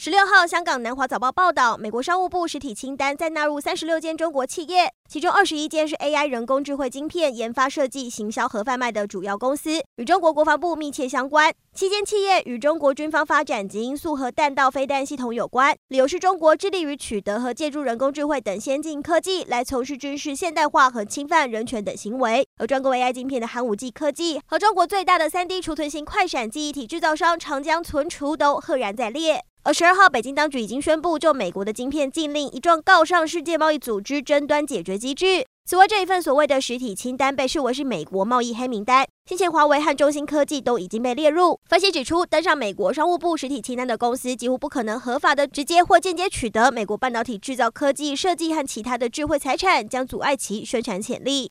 十六号，香港南华早报报道，美国商务部实体清单再纳入三十六间中国企业，其中二十一间是 AI 人工智慧晶片研发、设计、行销和贩卖的主要公司，与中国国防部密切相关。七间企业与中国军方发展及因素和弹道飞弹系统有关，理由是中国致力于取得和借助人工智慧等先进科技来从事军事现代化和侵犯人权等行为。而专攻 AI 晶片的寒武纪科技和中国最大的 3D 储存型快闪记忆体制造商长江存储都赫然在列。而十二号，北京当局已经宣布就美国的晶片禁令一状告上世界贸易组织争端解决机制。此外，这一份所谓的实体清单被视为是美国贸易黑名单，先前华为和中芯科技都已经被列入。分析指出，登上美国商务部实体清单的公司，几乎不可能合法的直接或间接取得美国半导体制造科技设计和其他的智慧财产，将阻碍其生产潜力。